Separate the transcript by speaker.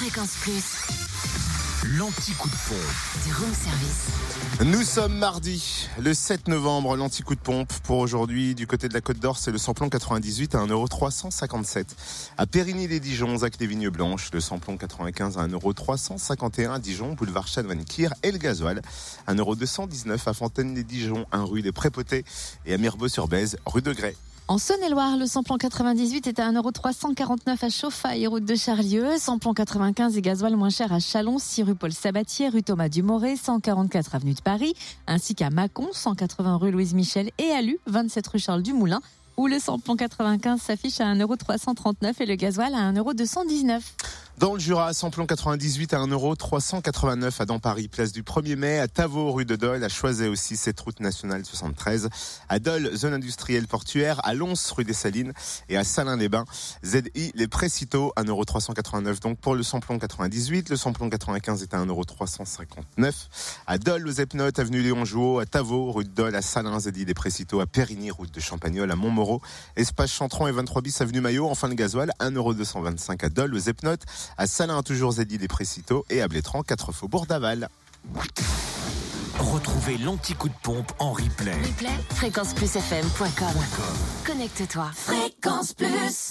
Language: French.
Speaker 1: Fréquence Plus,
Speaker 2: L'anti-coup de pompe.
Speaker 1: du room service.
Speaker 3: Nous sommes mardi, le 7 novembre, l'anti-coup de pompe. Pour aujourd'hui, du côté de la Côte d'Or, c'est le samplon 98 à 1,357€. À Périgny-les-Dijon, Zac des Vignes Blanches, le samplon 95 à 1,351€ à Dijon, boulevard Chanoine-Kir et le gasoil, 1,219€ à Fontaine-les-Dijon, 1 rue des Prépotés et à Mirbeau-sur-Bèze, rue de Grès.
Speaker 4: En Saône-et-Loire, le samplon 98 est à 1,349€ à Chauffaille, route de Charlieu. Samplon 95 et gasoil moins cher à Chalon, 6 rue Paul Sabatier, rue Thomas Dumoré, 144 avenue de Paris, ainsi qu'à Mâcon, 180 rue Louise Michel et à Lu, 27 rue Charles Dumoulin, où le samplon 95 s'affiche à 1,339€ et le gasoil à 1,219€.
Speaker 3: Dans le Jura, samplon 98 à 1,389€ à dans Paris, place du 1er mai, à Tavaux, rue de Dole, à Choiset aussi, cette route nationale 73, à Dole, zone industrielle portuaire, à Lons, rue des Salines, et à Salins-les-Bains, ZI, les Précitaux, 1,389€ donc pour le samplon 98, le samplon 95 est à 1,359€, à Dole, aux Epnotes, avenue Léon Jouot, à Tavaux, rue de Dole, à Salins, ZI, les Précitaux, à Périgny, route de Champagnol, à Montmoreau, espace Chantron et 23 bis, avenue Maillot, enfin le gasoil, 1,225€ à Dole, aux Epnotes, à Salins, toujours Zeddy des Précitaux, et à Blétran, 4 faubourg d'Aval.
Speaker 2: Retrouvez l'anti-coup de pompe en replay.
Speaker 1: Replay, fréquenceplusfm.com. Connecte-toi. Fréquence Plus.